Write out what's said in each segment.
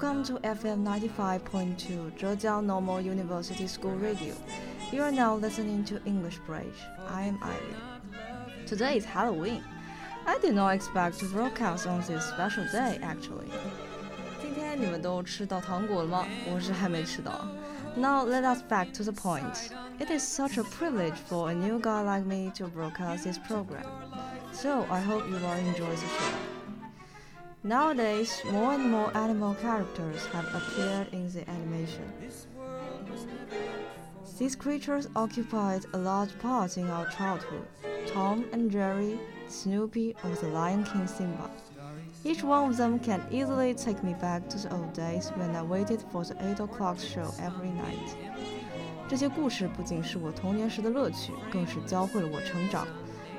Alright, everyone. Welcome to FM 95.2 Zhejiang Normal University School Radio. You are now listening to English Bridge. I am Ivy. Today is Halloween. I did not expect to broadcast on this special day, actually. 今天你们都吃到糖果了吗？我是还没吃到。Now let us back to the point. It is such a privilege for a new guy like me to broadcast this program. So I hope you will enjoy the show. Nowadays, more and more animal characters have appeared in the animation. These creatures occupied a large part in our childhood Tom and Jerry, Snoopy, or the Lion King Simba. Each one of them can easily take me back to the old days when I waited for the 8 o'clock show every night. 这些故事不仅是我童年时的乐趣，更是教会了我成长。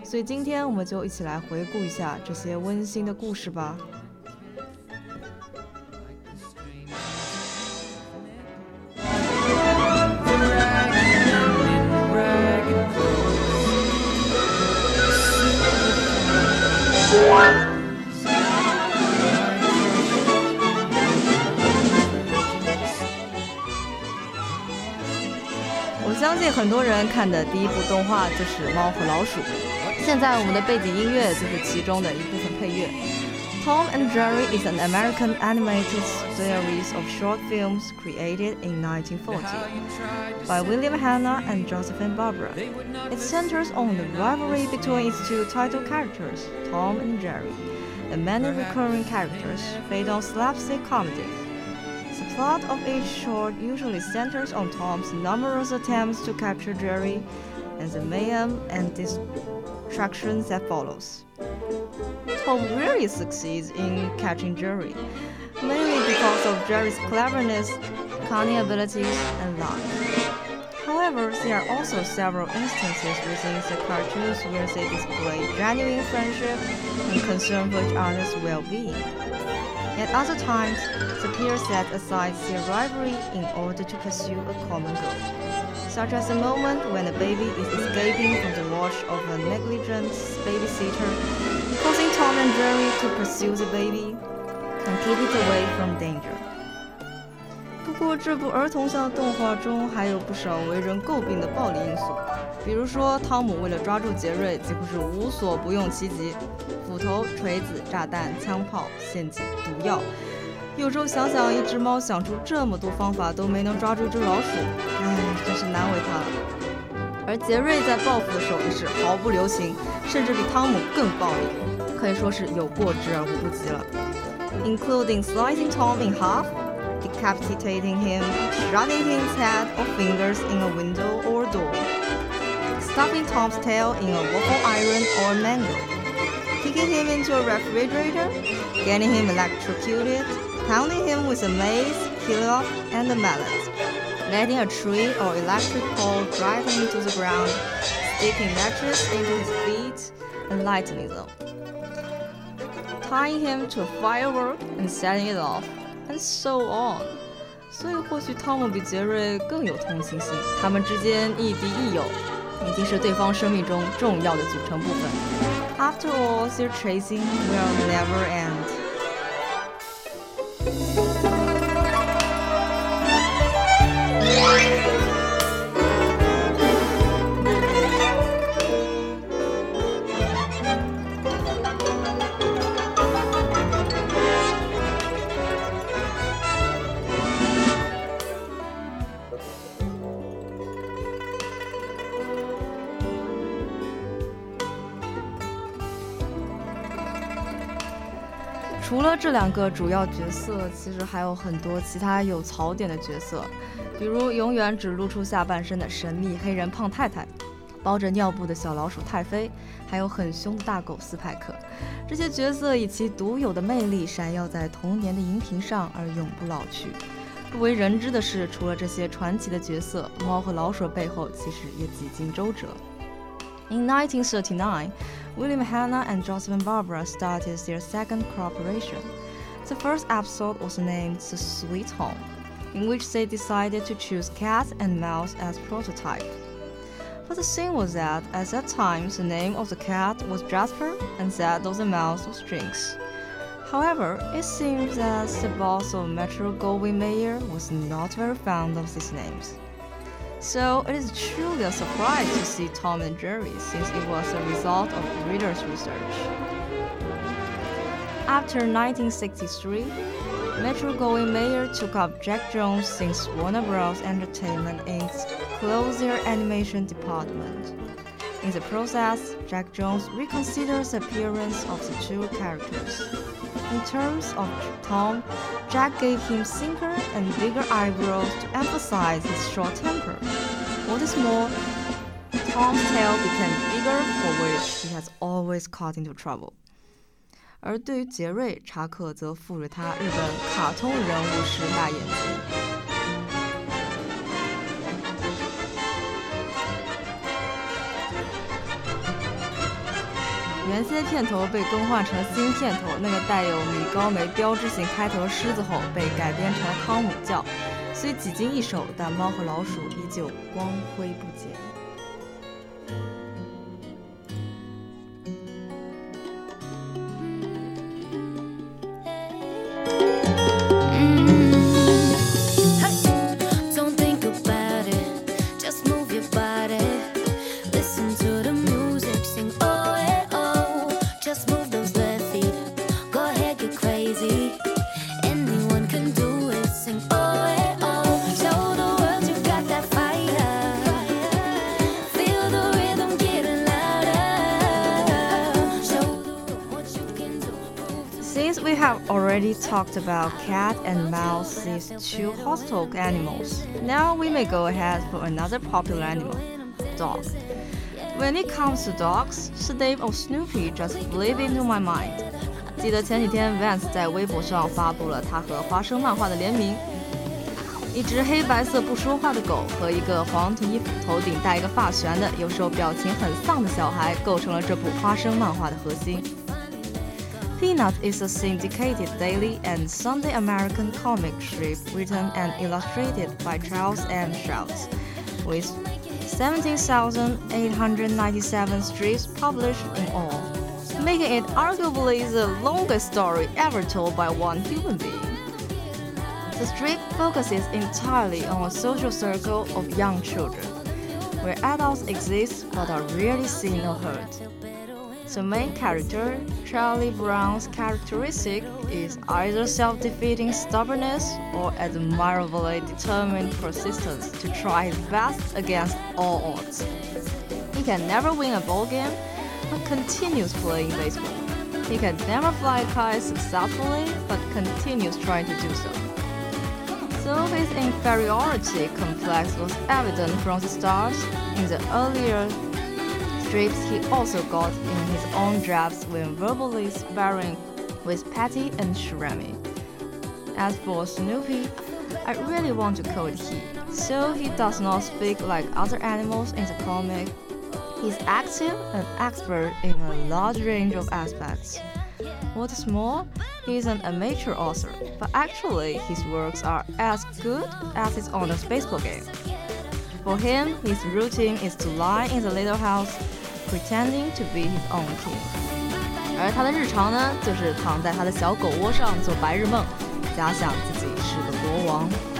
所以今天我们就一起来回顾一下这些温馨的故事吧。 很多人看的第一部动画就是《猫和老鼠》，现在我们的背景音乐就是其中的一部分配乐。Tom and Jerry is an American animated series of short films created in 1940 by William Hanna and Josephine Barbera. It centers on the rivalry between its two title characters, Tom and Jerry, and many recurring characters based on slapstick comedy. The plot of each short usually centers on Tom's numerous attempts to capture Jerry and the mayhem and distractions that follows. Tom really succeeds in catching Jerry, mainly because of Jerry's cleverness, cunning abilities, and luck. However, there are also several instances within the cartoons where they display genuine friendship and concern for each other's well-being. At other times, the pair set aside their rivalry in order to pursue a common goal, such as the moment when a baby is escaping from the watch of a negligent babysitter, causing Tom and Jerry to pursue the baby and keep it away from danger. 不过，这部儿童向动画中还有不少为人诟病的暴力因素， 比如说汤姆为了抓住杰瑞，几乎是无所不用其极，斧头、锤子、炸弹、枪炮、陷阱、毒药。有时候想想，一只猫想出这么多方法都没能抓住一只老鼠，唉，真是难为它了。而杰瑞在报复的时候也是毫不留情，甚至比汤姆更暴力，可以说是有过之而无不及了，including slicing Tom in half decapitating him, shredding his head or fingers in a window or door, stuffing Tom's tail in a waffle iron or mango, kicking him into a refrigerator, getting him electrocuted, pounding him with a mace, kilograph, and a mallet, letting a tree or electric pole drive him to the ground, sticking matches into his feet and lighting them, tying him to a firework and setting it off and so on。所以或许汤姆比杰瑞更有同情心，他们之间亦敌亦友， 已经是对方生命中重要的组成部分。After all, their chasing will never end. 这两个主要角色，其实还有很多其他有槽点的角色，比如永远只露出下半身的神秘黑人胖太太，包着尿布的小老鼠太妃，还有很凶的大狗斯派克。这些角色以其独有的魅力闪耀在童年的荧屏上，而永不老去。不为人知的是，除了这些传奇的角色，猫和老鼠背后其实也几经周折。In 1939. William Hanna and Josephine Barbera started their second cooperation. The first episode was named The Sweet Home, in which they decided to choose cat and mouse as prototype. But the thing was that at that time the name of the cat was Jasper and that of the mouse was Jinx. However, it seems that the boss of Metro Goldwyn Mayer was not very fond of these names. So it is truly a surprise to see Tom and Jerry since it was a result of readers' research. After 1963, Metro Goldwyn Mayer took up Jack Jones since Warner Bros. Entertainment Inc. closed their animation department. In the process, Jack Jones reconsiders the appearance of the two characters. In terms of Tom, Jack gave him thinner and bigger eyebrows to emphasize his short temper. What is more, Tom's tail became bigger, for which he has always got into trouble. 原先片头被更换成新片头，那个带有米高梅标志性开头狮子吼被改编成汤姆叫，虽几经易手，但猫和老鼠依旧光辉不减。talked about cat and mouse, these two hostile animals. Now we may go ahead for another popular animal, dog. When it comes to dogs, the name of Snoopy just blew into my mind. 记得前几天 Vans 在微博上发布了他和花生漫画的联名，一只黑白色不说话的狗和一个黄衣服、头顶戴一个发旋的、有时候表情很丧的小孩，构成了这部花生漫画的核心。Peanut is a syndicated daily and Sunday American comic strip written and illustrated by Charles M. Schulz, with 17,897 strips published in all, making it arguably the longest story ever told by one human being. The strip focuses entirely on a social circle of young children, where adults exist but are rarely seen or heard. The main character, Charlie Brown's characteristic is either self-defeating stubbornness or admirably determined persistence to try his best against all odds. He can never win a ball game, but continues playing baseball. He can never fly a kite successfully, but continues trying to do so. So his inferiority complex was evident from the start in the earlier strips he also got in his own drafts when verbally sparring with Patty and Shermy. As for Snoopy, I really want to call it he, so he does not speak like other animals in the comic. He's active and expert in a large range of aspects. What is more, he is an amateur author, but actually his works are as good as his owner's baseball game. For him, his routine is to lie in the little house pretending to be his own king。而他的日常呢，就是躺在他的小狗窝上做白日梦，假想自己是个国王。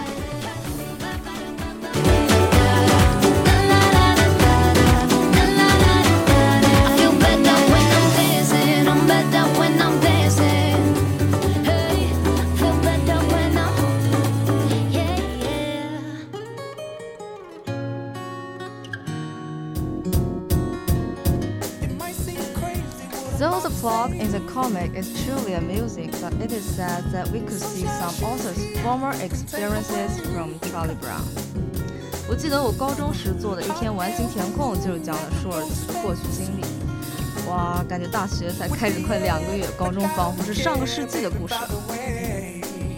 The comic is truly amusing, but it is said that we could see some authors' former experiences from Charlie Brown. 我记得我高中时做的一篇完形填空，就是讲了舒尔茨的过去经历。哇，感觉大学才开始快两个月，高中仿佛是上个世纪的故事。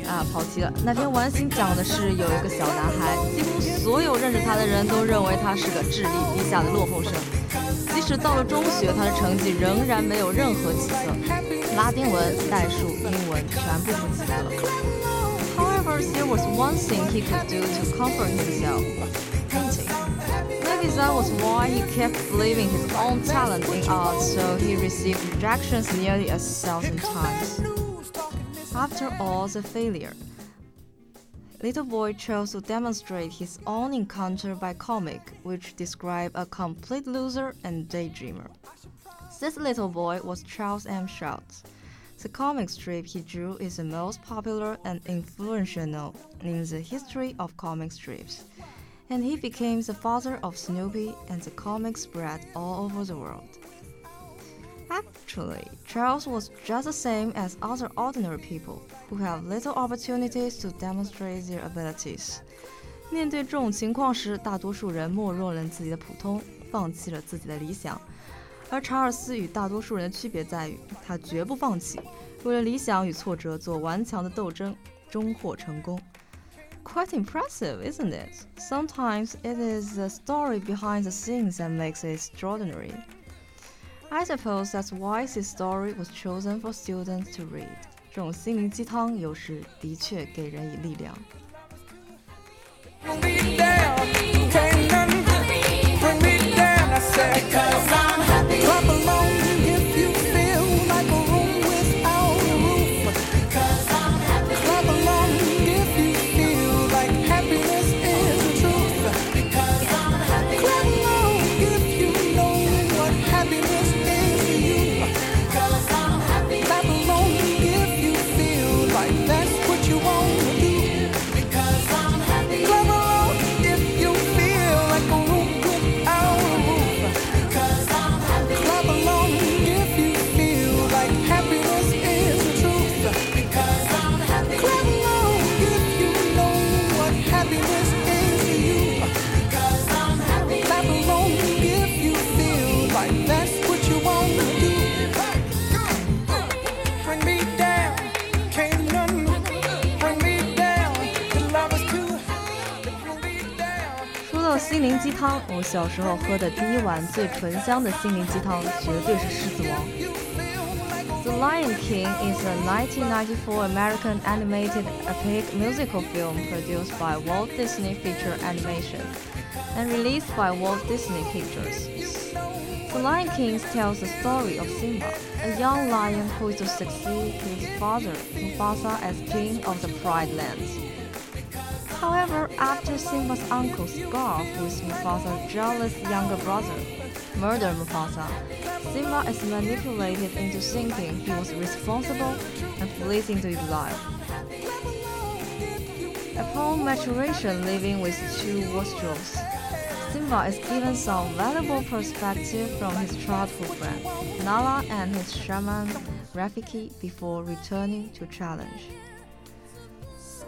啊，跑题了。那篇完形讲的是有一个小男孩，几乎所有认识他的人都认为他是个智力低下的落后生。即使到了中学，他的成绩仍然没有任何起色，拉丁文、代数、英文全部不及格了。However, there was one thing he could do to comfort himself: painting. Maybe that was why he kept believing his own talent in art, so he received rejections nearly a thousand times. After all's a failure. Little boy chose to demonstrate his own encounter by comic, which describe a complete loser and daydreamer. This little boy was Charles M. Schulz. The comic strip he drew is the most popular and influential in the history of comic strips, and he became the father of Snoopy and the comic spread all over the world. Actually, Charles was just the same as other ordinary people who have little opportunities to demonstrate their abilities. 面对这种情况时，大多数人默认了自己的普通，放弃了自己的理想。而查尔斯与大多数人的区别在于，他绝不放弃，为了理想与挫折做顽强的斗争，终获成功。Quite impressive, isn't it? Sometimes it is the story behind the scenes that makes it extraordinary. I suppose that's why this story was chosen for students to read. 这种心灵鸡汤有时的确给人以力量。心灵鸡 汤，我小时候喝的第一碗最醇香的心灵鸡汤，绝对是《狮子王》。The Lion King is a 1994 American animated epic musical film produced by Walt Disney Feature Animation and released by Walt Disney Pictures. The Lion King tells the story of Simba, a young lion who is to succeed his father, Mufasa, as king of the Pride Lands. However, after Simba's uncle Scar, who is Mufasa's jealous younger brother, murdered Mufasa, Simba is manipulated into thinking he was responsible and flees into exile. Upon maturation living with two wastrels, Simba is given some valuable perspective from his childhood friend, Nala and his shaman, Rafiki, before returning to challenge.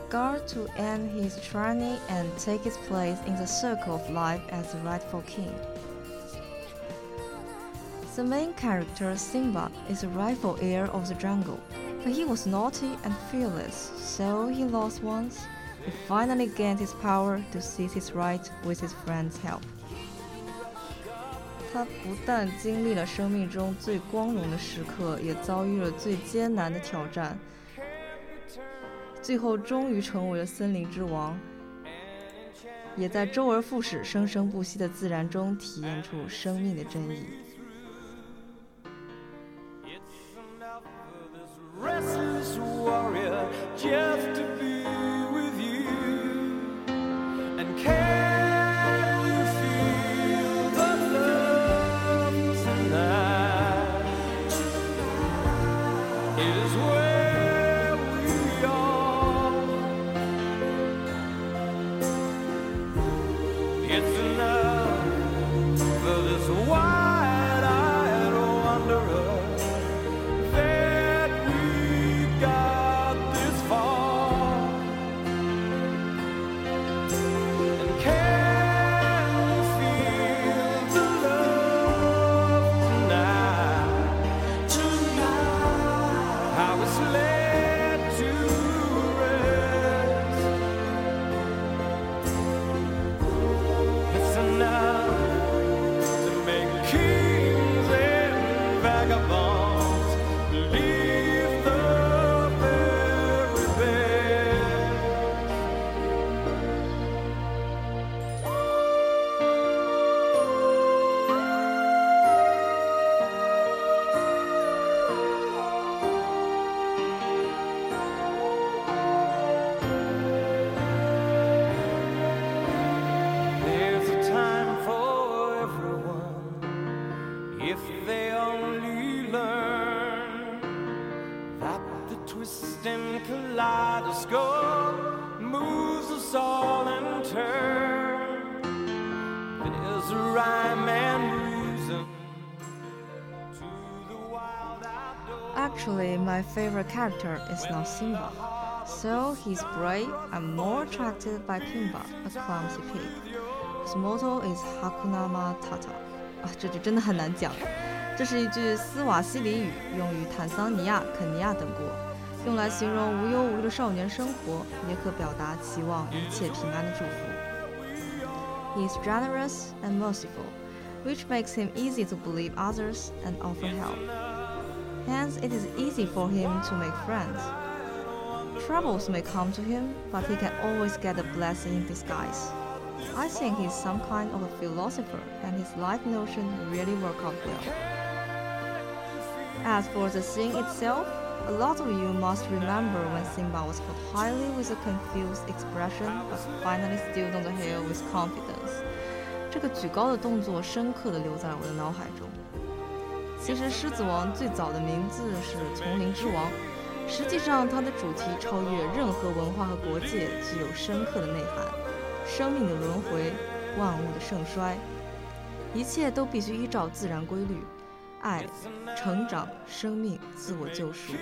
Scar to end his journey and take his place in the circle of life as the rightful king. The main character, Simba, is the rightful heir of the jungle, but he was naughty and fearless, so he lost once. He finally gained his power to seize his right with his friend's help. 他不但经历了生命中最光荣的时刻，也遭遇了最艰难的挑战。 最后终于成为了森林之王，也在周而复始、生生不息的自然中体验出生命的真意。favorite character is not Simba, so he's brave and more attracted by Pumbaa, a clumsy pig. His motto is Hakuna Matata. 啊，这就真的很难讲。这是一句斯瓦西里语，用于坦桑尼亚、肯尼亚等国，用来形容无忧无虑的少年生活，也可表达期望一切平安的祝福。He ah, is generous and merciful, which makes him easy to believe others and offer help Hence, it is easy for him to make friends. Troubles may come to him, but he can always get a blessing in disguise. I think he's some kind of a philosopher, and his life notion really work out well. As for the scene itself, a lot of you must remember when Simba was caught highly with a confused expression, but finally stood on the hill with confidence. 这个举高的动作深刻地留在了我的脑海中。 其实，狮子王最早的名字是丛林之王。实际上，它的主题超越任何文化和国界，具有深刻的内涵：生命的轮回，万物的盛衰，一切都必须依照自然规律。爱、成长、生命、自我救赎，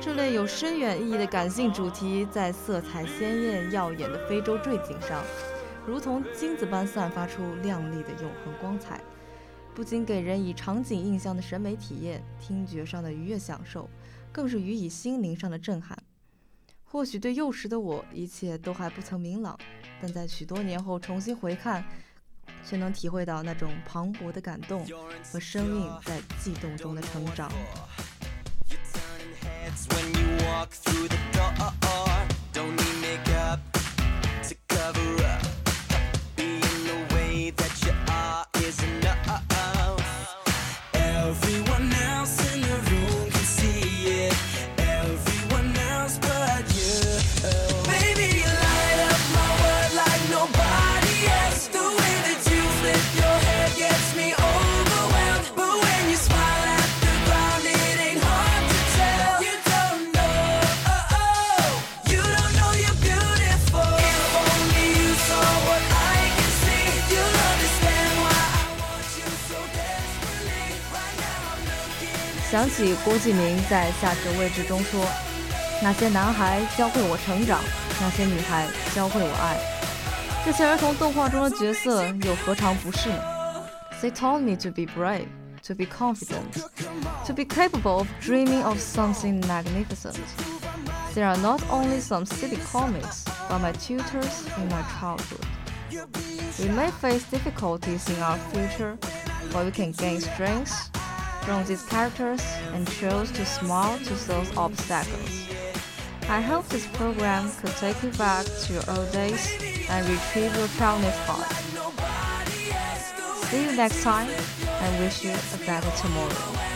这类有深远意义的感性主题，在色彩鲜艳耀眼的非洲坠景上，如同金子般散发出亮丽的永恒光彩，不仅给人以场景印象的审美体验，听觉上的愉悦享受。更是予以心灵上的震撼。或许对幼时的我，一切都还不曾明朗，但在许多年后重新回看，却能体会到那种磅礴的感动和生命在悸动中的成长。想起郭敬明在《下课位置》中说：“那些男孩教会我成长，那些女孩教会我爱。”这些儿童动画中的角色又何尝不是呢？They taught me to be brave, to be confident, to be capable of dreaming of something magnificent. They are not only some silly comics, but my tutors in my childhood. We may face difficulties in our future, but we can gain strength from these characters and chose to smile to those obstacles. I hope this program could take you back to your old days and retrieve your childless heart. See you next time and wish you a better tomorrow.